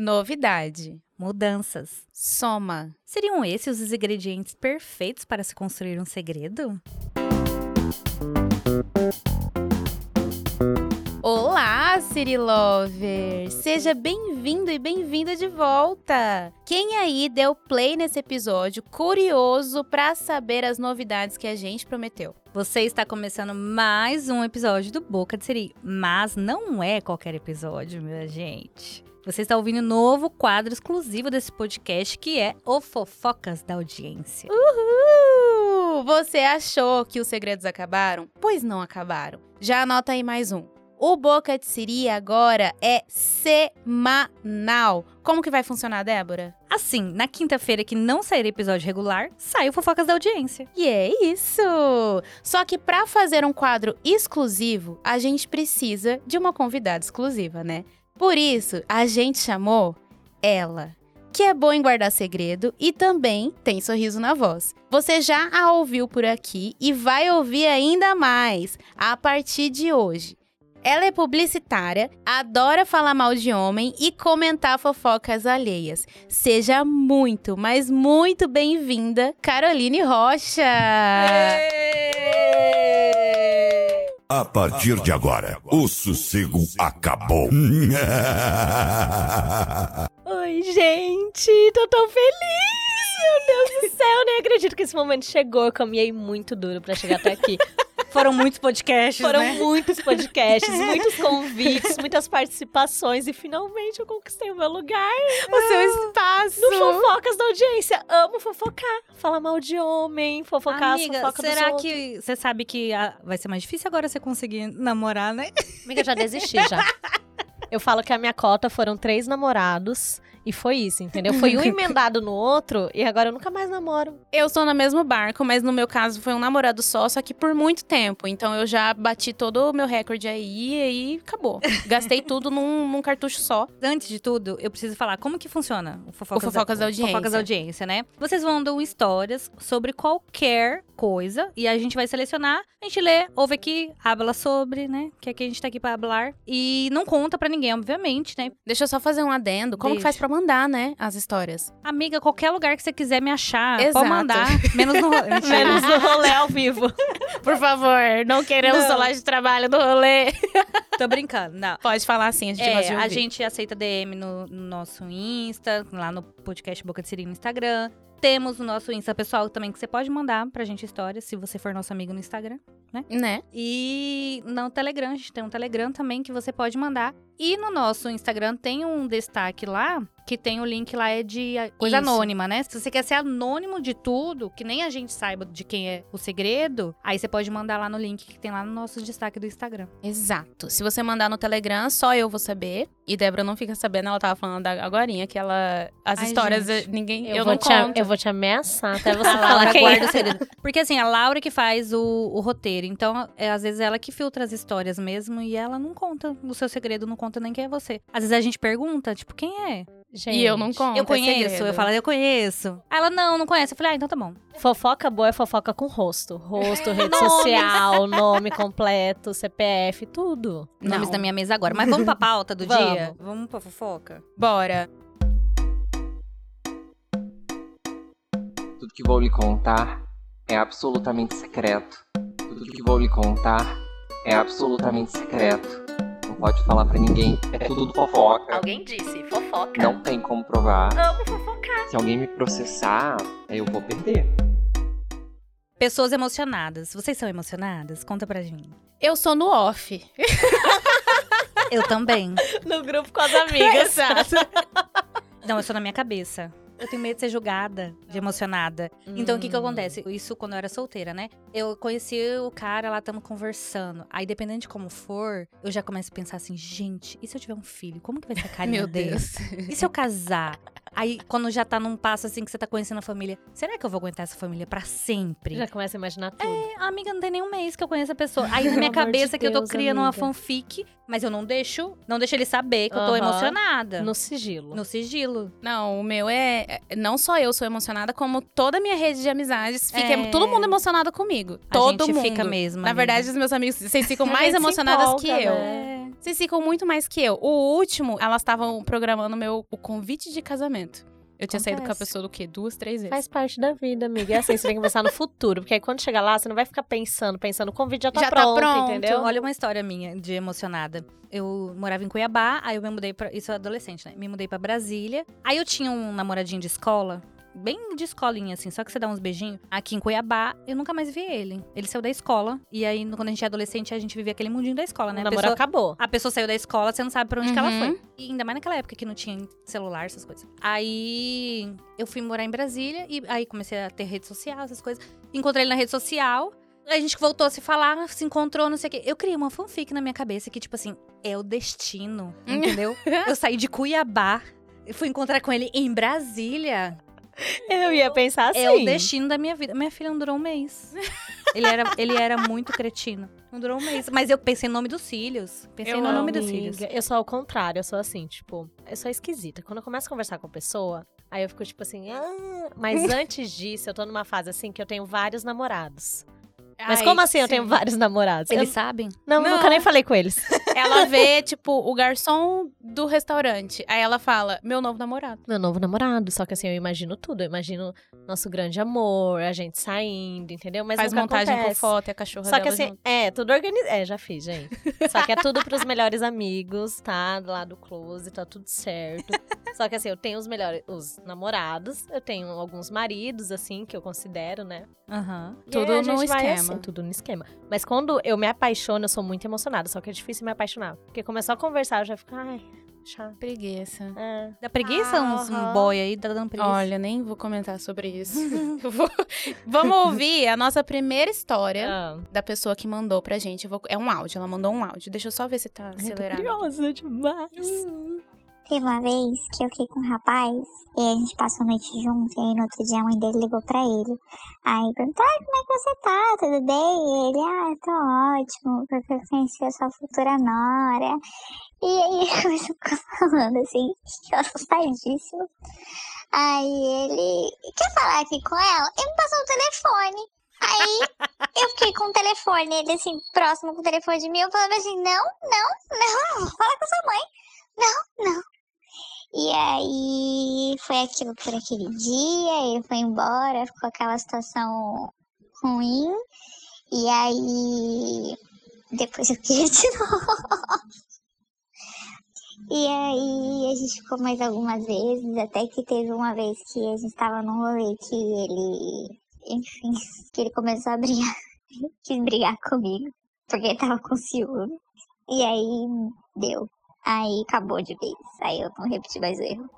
Novidade. Mudanças. Soma. Seriam esses os ingredientes perfeitos para se construir um segredo? Olá, Siri Lover! Seja bem-vindo e bem-vinda de volta! Quem aí deu play nesse episódio curioso para saber as novidades que a gente prometeu? Você está começando mais um episódio do Boca de Siri, mas não é qualquer episódio, minha gente. Você está ouvindo um novo quadro exclusivo desse podcast que é o Fofocas da Audiência. Uhul! Você achou que os segredos acabaram? Pois não acabaram. Já anota aí mais um. O Boca de Siri agora é semanal. Como que vai funcionar, Débora? Assim, na quinta-feira que não sair episódio regular, sai o Fofocas da Audiência. E é isso! Só que para fazer um quadro exclusivo, a gente precisa de uma convidada exclusiva, né? Por isso, a gente chamou ela, que é boa em guardar segredo e também tem sorriso na voz. Você já a ouviu por aqui e vai ouvir ainda mais a partir de hoje. Ela é publicitária, adora falar mal de homem e comentar fofocas alheias. Seja muito, mas muito bem-vinda, Caroline Rocha! A partir de agora, o sossego acabou. Oi, gente, tô tão feliz! Meu Deus do céu, eu nem acredito que esse momento chegou. Eu caminhei muito duro pra chegar até aqui. Foram muitos podcasts, Foram né? muitos podcasts, muitos convites, muitas participações e finalmente eu conquistei o meu lugar O seu espaço! no Fofocas da Audiência. Amo fofocar, falar mal de homem, fofocar Amiga, as fofocas dos será que você sabe que ah, vai ser mais difícil agora você conseguir namorar, né? Amiga, eu já desisti já. Eu falo que a minha cota foram três namorados e foi isso, entendeu? Foi um emendado no outro e agora eu nunca mais namoro. Eu estou no mesmo barco, mas no meu caso foi um namorado só, só que por muito tempo. Então eu já bati todo o meu recorde aí e aí acabou. Gastei tudo num, num cartucho só. Antes de tudo, eu preciso falar como que funciona o Fofocas, O Fofocas da Audiência. Fofocas da Audiência, né? Vocês mandam histórias sobre qualquer coisa e a gente vai selecionar, a gente lê, ouve aqui, habla sobre, né? Que aqui a gente tá aqui pra hablar. E não conta pra ninguém, obviamente, né? Deixa eu só fazer um adendo. Como que faz Deixa. pra mandar, né, as histórias? Amiga, qualquer lugar que você quiser me achar, Exato. pode mandar. Menos no rolê. Menos no rolê ao vivo. Por favor, não queremos Não. falar de trabalho do rolê. Tô brincando, não. Pode falar assim, a gente gosta de É, a gente aceita DM no, no nosso Insta, lá no podcast Boca de Siri no Instagram. Temos o nosso Insta pessoal também, que você pode mandar pra gente histórias, se você for nosso amigo no Instagram. Né? E no Telegram, a gente tem um Telegram também que você pode mandar. E no nosso Instagram tem um destaque lá, que tem o link lá é de a- coisa Isso. anônima, né? Se você quer ser anônimo de tudo, que nem a gente saiba de quem é o segredo, aí você pode mandar lá no link que tem lá no nosso destaque do Instagram. Exato. Se você mandar no Telegram, só eu vou saber. E Débora não fica sabendo, ela tava falando agorinha que ela... As Ai, histórias, gente. eh, ninguém... Eu, Eu, vou não te, a- conto. eu vou te ameaçar até você falar quem guarda é. o segredo. Porque assim, a Laura que faz o, o roteiro. Então, é, às vezes ela que filtra as histórias mesmo e ela não conta o seu segredo, não conta nem quem é você. Às vezes a gente pergunta, tipo, quem é? Gente, E eu não conto, eu é conheço. eu falo, eu conheço. Aí ela, não, não conhece. Eu falei, ah, então tá bom. Fofoca boa é fofoca com rosto. Rosto, rede social, nome completo, CPF, tudo. Não. Nomes da minha mesa agora. Mas vamos pra pauta do Vamos. dia? Vamos pra fofoca? Bora. Tudo que vou lhe contar é absolutamente secreto. Tudo que vou lhe contar é absolutamente secreto. Pode falar pra ninguém. É tudo fofoca. Alguém disse, fofoca. Não tem como provar. Amo fofocar. Se alguém me processar, eu vou perder. Pessoas emocionadas. Vocês são emocionadas? Conta pra mim. Eu sou no off. Eu também. No grupo com as amigas. Exato. Não, eu sou na minha cabeça. Eu tenho medo de ser julgada, de emocionada. Então, o que que Hum. acontece? Isso quando eu era solteira, né? Eu conheci o cara, lá estamos conversando. Aí, dependendo de como for, eu já começo a pensar assim, gente, e se eu tiver um filho? Como que vai ser a carinha Meu? Deus. E se eu casar? Aí, quando já tá num passo assim que você tá conhecendo a família, será que eu vou aguentar essa família pra sempre? Já começa a imaginar tudo. É, amiga, não tem nem um mês que eu conheço a pessoa. Aí na minha amor de cabeça que eu tô Deus, criando uma amiga. fanfic, mas eu não deixo, não deixo ele saber que eu tô emocionada. No sigilo. No sigilo. Não, o meu é. É- Não só eu sou emocionada, como toda a minha rede de amizades. Fica É. todo mundo emocionado comigo. A todo gente mundo. fica mesmo. Na amiga. verdade, os meus amigos, vocês ficam mais emocionadas empolga, que eu. né? Vocês ficam muito mais que eu. O último, elas estavam programando meu, o convite de casamento. Eu tinha saído com a pessoa do quê? Duas, três vezes. Faz parte da vida, amiga. É assim, você tem que pensar no futuro. Porque aí quando chegar lá, você não vai ficar pensando, pensando, o convite já tá, Já tá pronto, pronto. entendeu? Olha uma história minha de emocionada. Eu morava em Cuiabá, aí eu me mudei pra. Isso é adolescente, né? Me mudei pra Brasília. Aí eu tinha um namoradinho de escola. Bem de escolinha, assim, só que você dá uns beijinhos. Aqui em Cuiabá, eu nunca mais vi ele. Ele saiu da escola. E aí, quando a gente é adolescente, a gente vivia aquele mundinho da escola, né? o A namoro pessoa, acabou. a pessoa saiu da escola, você não sabe pra onde que ela Uhum. foi. E ainda mais naquela época que não tinha celular, essas coisas. Aí eu fui morar em Brasília e aí comecei a ter rede social, essas coisas. Encontrei ele na rede social. A gente voltou a se falar, se encontrou, não sei o quê. Eu criei uma fanfic na minha cabeça que, tipo assim, é o destino, entendeu? eu saí de Cuiabá, fui encontrar com ele em Brasília. Eu ia pensar assim. É o destino da minha vida. Minha filha não durou um mês. ele, era, ele era muito cretino. Não durou um mês. Mas eu pensei no nome dos filhos. Pensei Eu no nome dos Amiga, filhos. Eu sou ao contrário, eu sou assim, tipo, eu sou esquisita. Quando eu começo a conversar com a pessoa, aí eu fico tipo assim, ah, mas antes disso, eu tô numa fase assim que eu tenho vários namorados. Mas Ai, como assim eu sim. tenho vários namorados? Eles Eu- sabem? não, Não. nunca nem falei com eles. Ela vê, tipo, o garçom do restaurante. Aí ela fala, meu novo namorado. Meu novo namorado, só que assim, eu imagino tudo. Eu imagino nosso grande amor, a gente saindo, entendeu? Mas Faz montagem com acontece. foto e a cachorra Só que assim, junto. é, tudo organizado. É, já fiz, gente. Só que é tudo pros melhores amigos, tá? Lá do close, tá tudo certo. Só que assim, eu tenho os melhores, os namorados, eu tenho alguns maridos, assim, que eu considero, né? Aham. E Tudo no esquema. assim, tudo no esquema. Mas quando eu me apaixono, eu sou muito emocionada. Só que é difícil me apaixonar. Porque começou a conversar, eu já fico, ai, chato. Preguiça. É. Dá preguiça Ah, uns, um boy aí, tá dando preguiça. Olha, nem vou comentar sobre isso. Eu vou- Vamos ouvir a nossa primeira história Ah, da pessoa que mandou pra gente. Eu vou- É um áudio, ela mandou um áudio. Deixa eu só ver se tá eu tô acelerado. curiosa demais. Teve uma vez que eu fiquei com um rapaz e a gente passou a noite junto e aí no outro dia a mãe dele ligou pra ele. Aí perguntou, ai, como é que você tá? Tudo bem? E ele, ah, tô ótimo, porque eu conheci a sua futura nora. E aí começou a ficar falando assim, assustadíssimo. Aí ele, quer falar aqui com ela? Ele me passou o telefone. Aí eu fiquei com o telefone, ele assim, próximo com o telefone de mim, eu falava assim, não, não, não, vou falar com sua mãe. Não, não. E aí foi aquilo por aquele dia, ele foi embora, ficou aquela situação ruim. E aí depois eu queria de novo. E aí a gente ficou mais algumas vezes, até que teve uma vez que a gente tava num rolê que ele, enfim, que ele começou a brigar, quis brigar comigo, porque ele tava com ciúme. E aí deu. Aí acabou de vez. Aí eu não repeti mais o erro.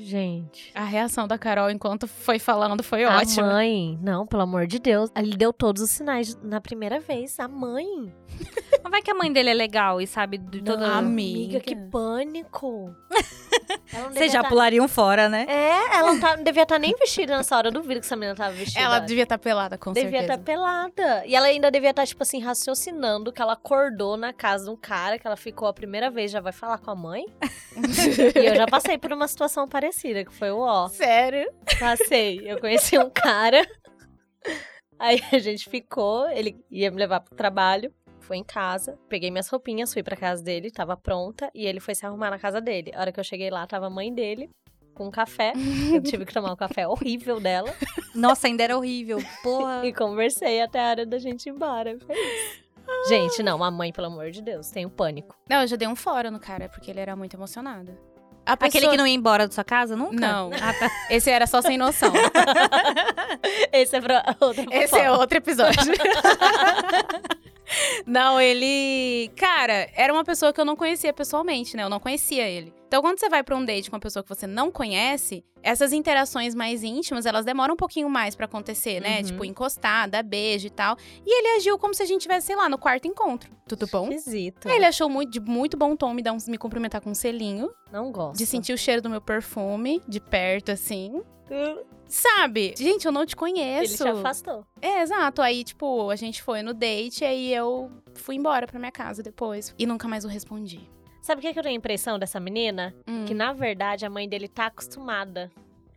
Gente. A reação da Carol enquanto foi falando foi A ótima. mãe, não, pelo amor de Deus. Ele deu todos os sinais na primeira vez. A mãe. Mas vai que a mãe dele é legal e sabe de todo... Não, Amiga, Amiga. que pânico. Vocês devia já tá- pulariam fora, né? É, ela não, tá, não devia estar nem vestida nessa hora. Eu duvido que essa menina tava vestida. Ela devia estar pelada, com devia estar certeza. pelada. E ela ainda devia estar, tipo assim, raciocinando que ela acordou na casa de um cara que ela ficou a primeira vez. Já vai falar com a mãe? e eu já passei por uma situação parecida, que foi o ó. Sério? Passei. Eu conheci um cara. Aí a gente ficou, ele ia me levar pro trabalho. Foi em casa, peguei minhas roupinhas, fui pra casa dele, tava pronta, e ele foi se arrumar na casa dele. A hora que eu cheguei lá, tava a mãe dele, com um café. Eu tive que tomar um café horrível dela. Nossa, ainda era horrível. Porra. E conversei até a hora da gente ir embora. Gente, não, a mãe, pelo amor de Deus, tenho pânico. Não, eu já dei um fora no cara, porque ele era muito emocionado. A Aquele pessoa- que não ia embora da sua casa nunca? Não. Ah, tá. Esse era só sem noção. Esse é pra outra Esse é outro episódio. Não, ele. Cara, era uma pessoa que eu não conhecia pessoalmente, né? Eu não conhecia ele. Então, quando você vai pra um date com uma pessoa que você não conhece, essas interações mais íntimas, elas demoram um pouquinho mais pra acontecer, né? Uhum. Tipo, encostar, dar beijo e tal. E ele agiu como se a gente tivesse, sei lá, no quarto encontro. Tudo bom? Esquisito. Ele achou muito, de muito bom tom me, dar um- me cumprimentar com um selinho, Não gosto. de sentir o cheiro do meu perfume de perto, assim. Sabe? Gente, eu não te Ele conheço. te afastou. É, exato. Aí, tipo, a gente foi no date, aí eu fui embora pra minha casa depois. E nunca mais o respondi. Sabe o que, que eu tenho a impressão dessa menina? Hum. Que, na verdade, a mãe dele tá acostumada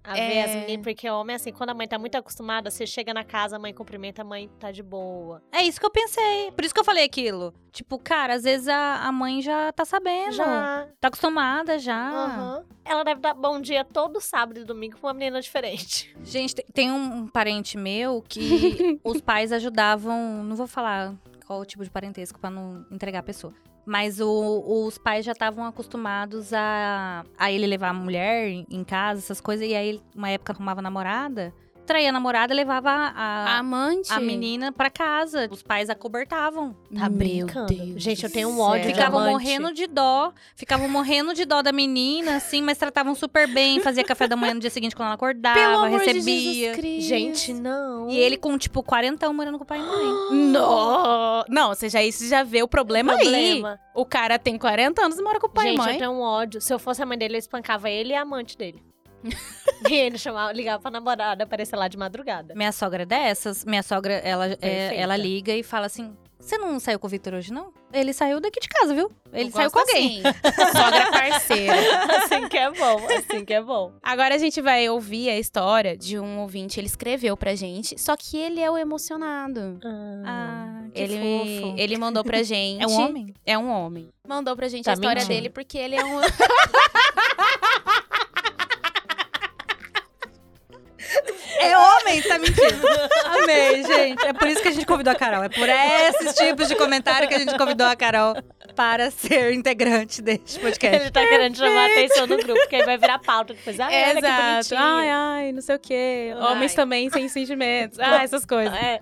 a ver É. as meninas. Porque o homem, assim, quando a mãe tá muito acostumada, você chega na casa, a mãe cumprimenta, a mãe tá de boa. É isso que eu pensei. Por isso que eu falei aquilo. Tipo, cara, às vezes a, a mãe já tá sabendo. Já. Tá acostumada já. Aham. Ela deve dar bom dia todo sábado e domingo pra uma menina diferente. Gente, te- tem um, um parente meu que os pais ajudavam. Não vou falar qual o tipo de parentesco pra não entregar a pessoa. Mas o- os pais já estavam acostumados a, a ele levar a mulher em, casa, essas coisas. E aí, uma época, arrumava namorada. Traía a namorada e levava A a, amante. a menina pra casa. Os pais acobertavam. Tá Meu brincando. Deus Gente, eu tenho um ódio de Ficavam amante. morrendo de dó. Ficavam morrendo de dó da menina, assim, mas tratavam super bem. Fazia café da manhã no dia seguinte quando ela acordava, Pelo amor de recebia. Jesus Cristo. Gente, não. E ele com, tipo, 40 morando com o pai e mãe. No... Não, você já, isso já vê o problema, aí. Problema. O cara tem 40 anos e mora com o pai Gente, e mãe. eu tenho um ódio. Se eu fosse a mãe dele, eu espancava ele e a amante dele. e ele chamava, ligava pra namorada aparecer lá de madrugada. Minha sogra é dessas. Minha sogra, ela, é, ela liga e fala assim: Você não saiu com o Victor hoje, não? Ele saiu daqui de casa, viu? Ele Eu saiu com alguém. assim. Sogra parceira. assim que é bom, assim que é bom. Agora a gente vai ouvir a história de um ouvinte. Ele escreveu pra gente, só que ele é o emocionado. Ah, que Ele, fofo. ele mandou pra gente. É um homem? É um homem. Mandou pra gente Tá a história mentindo. dele porque ele é um. É homem, tá mentindo. Amei, gente. É por isso que a gente convidou a Carol. É por esses tipos de comentário que a gente convidou a Carol para ser integrante deste podcast. Ele tá querendo chamar a atenção no grupo, porque aí vai virar pauta depois. Ah, olha que Exato. bonitinho. Ai, ai, não sei o quê. Ai. Homens também sem sentimentos. Ah, essas coisas. É.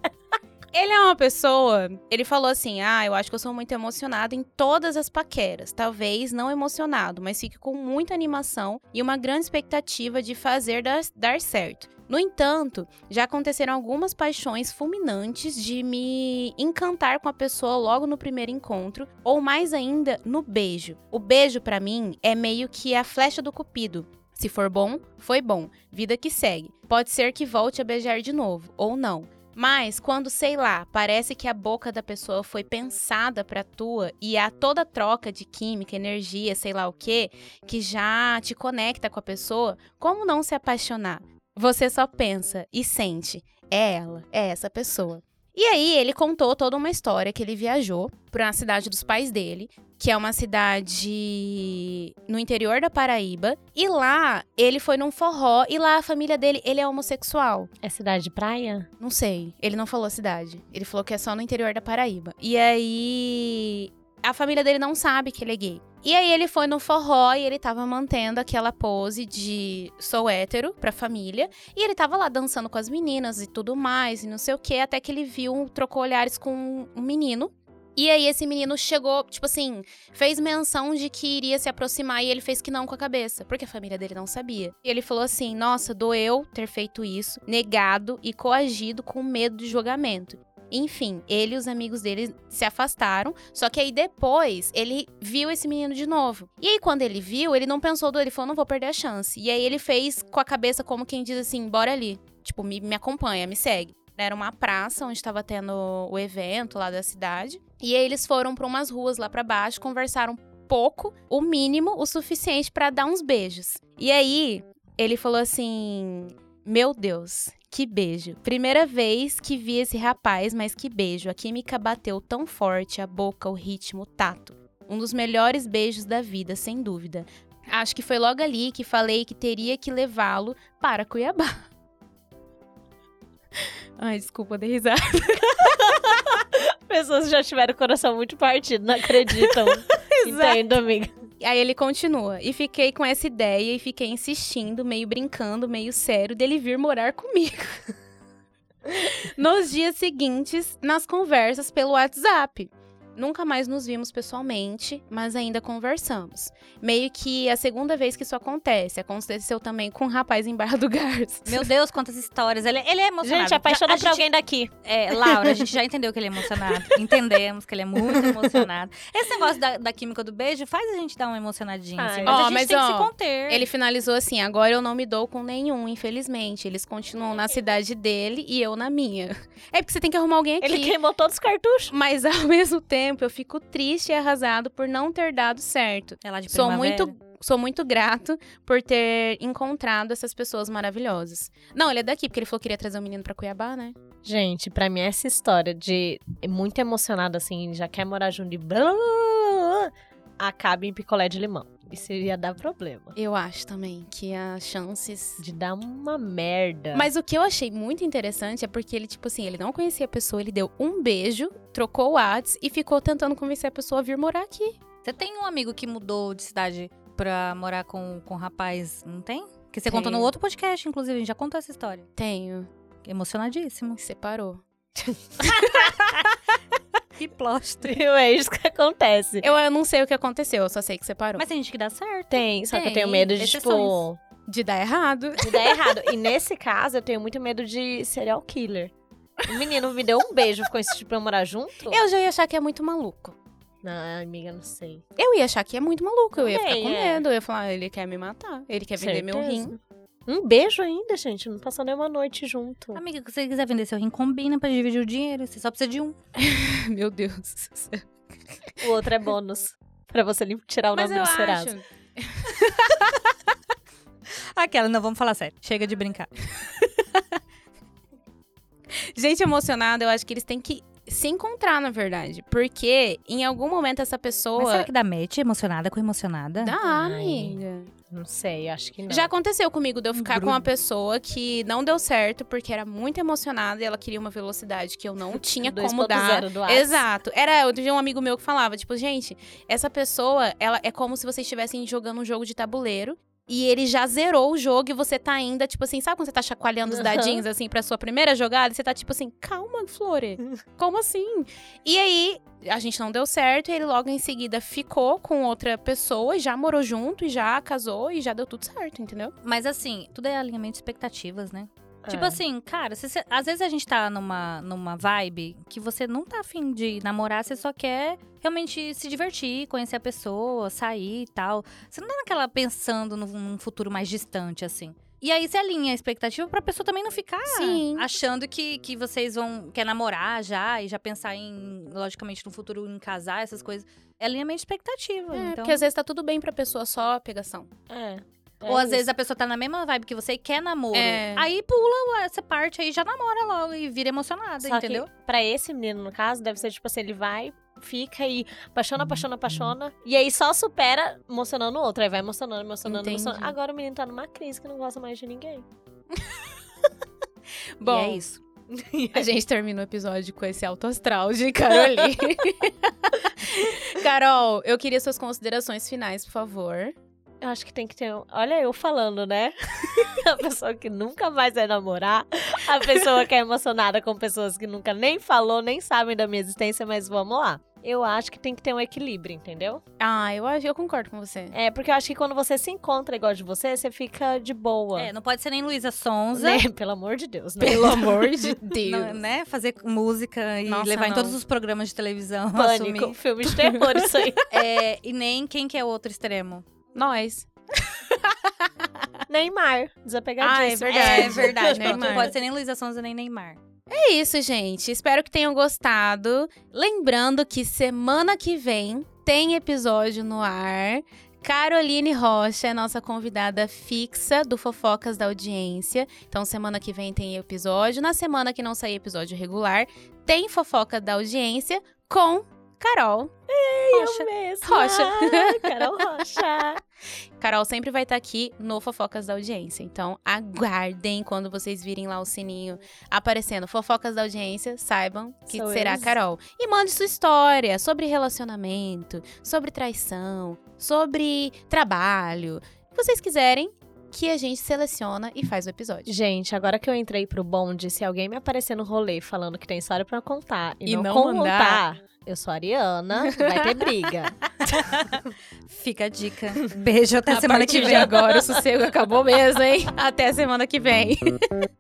Ele é uma pessoa. Ele falou assim: Ah, eu acho que eu sou muito emocionado em todas as paqueras. Talvez não emocionado, mas fique com muita animação e uma grande expectativa de fazer dar, dar certo. No entanto, já aconteceram algumas paixões fulminantes de me encantar com a pessoa logo no primeiro encontro, ou mais ainda, no beijo. O beijo, pra mim, é meio que a flecha do cupido. Se for bom, foi bom. Vida que segue. Pode ser que volte a beijar de novo, ou não. Mas quando, sei lá, parece que a boca da pessoa foi pensada pra tua e há toda troca de química, energia, sei lá o quê, que já te conecta com a pessoa, como não se apaixonar? Você só pensa e sente, é ela, é essa pessoa. E aí ele contou toda uma história que ele viajou para a cidade dos pais dele, que é uma cidade no interior da Paraíba, e lá ele foi num forró e lá a família dele, ele é homossexual. É cidade de praia? Não sei. Ele não falou a cidade. Ele falou que é só no interior da Paraíba. E aí. A família dele não sabe que ele é gay. E aí ele foi no forró e ele tava mantendo aquela pose de sou hétero pra família. E ele tava lá dançando com as meninas e tudo mais, e não sei o que, até que ele viu, trocou olhares com um menino. E aí esse menino chegou, tipo assim, fez menção de que iria se aproximar e ele fez que não com a cabeça, porque a família dele não sabia. E ele falou assim: "Nossa, doeu ter feito isso, negado e coagido com medo de julgamento". Enfim, ele e os amigos dele se afastaram, só que aí depois ele viu esse menino de novo. E aí quando ele viu, ele não pensou do ele falou: "Não vou perder a chance". E aí ele fez com a cabeça como quem diz assim: "Bora ali". Tipo, me, me acompanha, me segue. Era uma praça onde estava tendo o evento lá da cidade. E aí eles foram para umas ruas lá para baixo, conversaram pouco, o mínimo, o suficiente para dar uns beijos. E aí ele falou assim: Meu Deus, que beijo. Primeira vez que vi esse rapaz, mas que beijo. A química bateu tão forte, a boca, o ritmo, o tato. Um dos melhores beijos da vida, sem dúvida. Acho que foi logo ali que falei que teria que levá-lo para Cuiabá. Ai, desculpa, dei risada. Pessoas já tiveram o coração muito partido, não acreditam. Entendo, amiga. Aí ele continua. E fiquei com essa ideia e fiquei insistindo, meio brincando, meio sério, dele vir morar comigo. Nos dias seguintes, nas conversas pelo WhatsApp. Nunca mais nos vimos pessoalmente, mas ainda conversamos. Meio que a segunda vez que isso acontece. Aconteceu também com um rapaz em Barra do Garças. Meu Deus, quantas histórias. Ele, ele é emocionado. Gente, apaixona por gente- alguém daqui. É, Laura, a gente já entendeu que ele é emocionado. Entendemos que ele é muito emocionado. Esse negócio da, da química do beijo faz a gente dar uma emocionadinha. assim, mas Ó, a gente mas, tem que ó, se conter. Ele finalizou assim: agora eu não me dou com nenhum, infelizmente. Eles continuam na cidade dele e eu na minha. É porque você tem que arrumar alguém aqui. Ele queimou todos os cartuchos. Mas ao mesmo tempo, eu fico triste e arrasado por não ter dado certo. É de Sou primavera. muito, sou muito grato por ter encontrado essas pessoas maravilhosas. Não, ele é daqui, porque ele falou que queria trazer um menino pra Cuiabá, né? Gente, pra mim essa história de muito emocionado assim, já quer morar junto de acaba em picolé de limão. Isso ia dar problema. Eu acho também que as chances. De dar uma merda. Mas o que eu achei muito interessante é porque ele, tipo assim, ele não conhecia a pessoa, ele deu um beijo, trocou o Whats e ficou tentando convencer a pessoa a vir morar aqui. Você tem um amigo que mudou de cidade pra morar com, com um rapaz, não tem? Que você Tenho. contou no outro podcast, inclusive, a gente já contou essa história. Tenho. Emocionadíssimo. Separou. Que plot. é isso que acontece. Eu, eu não sei o que aconteceu, eu só sei que separou. Mas tem gente que dá certo. Tem, só que eu Tem tenho medo de, exceções. tipo, De dar errado. de dar errado. E nesse caso, eu tenho muito medo de serial killer. O menino me deu um beijo, ficou insistindo pra eu morar junto? Eu já ia achar que é muito maluco. Não, amiga, não sei. Eu ia achar que é muito maluco, eu ia ficar com é. medo. Eu ia falar, ah, ele quer me matar, ele quer vender meu rim. Um beijo ainda, gente. Não passou nem uma noite junto. Amiga, se você quiser vender seu rim, combina pra dividir o dinheiro. Você só precisa de um. meu Deus. do céu. O outro é bônus. Pra você tirar o Mas nome do Serasa. acho. Aquela, não, vamos falar sério. Chega de brincar. Gente emocionada, eu acho que eles têm que se encontrar, na verdade. Porque em algum momento essa pessoa. Mas será que dá match emocionada com emocionada? Dá, Ai. amiga. Não sei, acho que não. Já aconteceu comigo de eu ficar com grudo. uma pessoa que não deu certo porque era muito emocionada e ela queria uma velocidade que eu não tinha como dar. 2.0 do WhatsApp. Exato. Era, eu tinha um amigo meu que falava, tipo, gente, essa pessoa, ela é como se vocês estivessem jogando um jogo de tabuleiro. E ele já zerou o jogo e você tá ainda, tipo assim, sabe quando você tá chacoalhando os dadinhos, assim, pra sua primeira jogada? Você tá tipo assim, calma, Flore, como assim? E aí, a gente não deu certo e ele logo em seguida ficou com outra pessoa e já morou junto e já casou e já deu tudo certo, entendeu? Mas assim, tudo é alinhamento de expectativas, né? É. Tipo assim, cara, se você- às vezes a gente tá numa, numa vibe que você não tá afim de namorar, você só quer realmente se divertir, conhecer a pessoa, sair e tal. Você não tá naquela pensando num, num futuro mais distante, assim. E aí você alinha a expectativa pra pessoa também não ficar Sim. achando que, que vocês vão quer namorar já e já pensar em, logicamente, no futuro em casar, essas coisas. É alinhamento de expectativa. É, então... porque às vezes tá tudo bem pra pessoa só a pegação. É. Ou às vezes a pessoa tá na mesma vibe que você e quer namoro. É. Aí pula essa parte aí, já namora logo e vira emocionada, Só entendeu? que pra esse menino, no caso, deve ser tipo assim, ele vai, fica e apaixona, apaixona, apaixona. E aí só supera emocionando o outro. Aí vai emocionando, emocionando, Entendi. emocionando. Agora o menino tá numa crise que não gosta mais de ninguém. Bom, e é isso. a gente termina o episódio com esse alto astral de Caroline. Carol, eu queria suas considerações finais, por favor. Eu acho que tem que ter. um- Olha, eu falando, né? a pessoa que nunca mais vai namorar. A pessoa que é emocionada com pessoas que nunca nem falou, nem sabem da minha existência, mas vamos lá. Eu acho que tem que ter um equilíbrio, entendeu? Ah, eu acho, eu concordo com você. É, porque eu acho que quando você se encontra igual de você, você fica de boa. É, não pode ser nem Luísa Sonza. Né? Pelo amor de Deus, né? Pelo amor de Deus. não- né? Fazer música e Nossa, levar em não. todos os programas de televisão. Pânico, assumir. filme de terror, isso aí. É, e nem quem que é o outro extremo. Nós. Neymar, desapegadíssimo. Ah, é verdade. É verdade. Não pode ser nem Luísa Sonza nem Neymar. É isso, gente. Espero que tenham gostado. Lembrando que semana que vem tem episódio no ar. Caroline Rocha é nossa convidada fixa do Fofocas da Audiência. Então, semana que vem tem episódio. Na semana que não sair episódio regular, tem Fofoca da Audiência com Carol. Rocha. mesmo. Rocha. Carol Rocha. Carol sempre vai estar aqui no Fofocas da Audiência. Então, aguardem quando vocês virem lá o sininho aparecendo Fofocas da Audiência, saibam que Sou será eu. Carol. E mande sua história sobre relacionamento, sobre traição, sobre trabalho. O que vocês quiserem, que a gente seleciona e faz o episódio. Gente, agora que eu entrei pro bonde, se alguém me aparecer no rolê falando que tem história pra contar e, E não, não contar, mandar. eu sou a Ariana, vai ter briga. Fica a dica. Beijo até A semana que de vem. agora o sossego acabou mesmo, hein? Até semana que vem.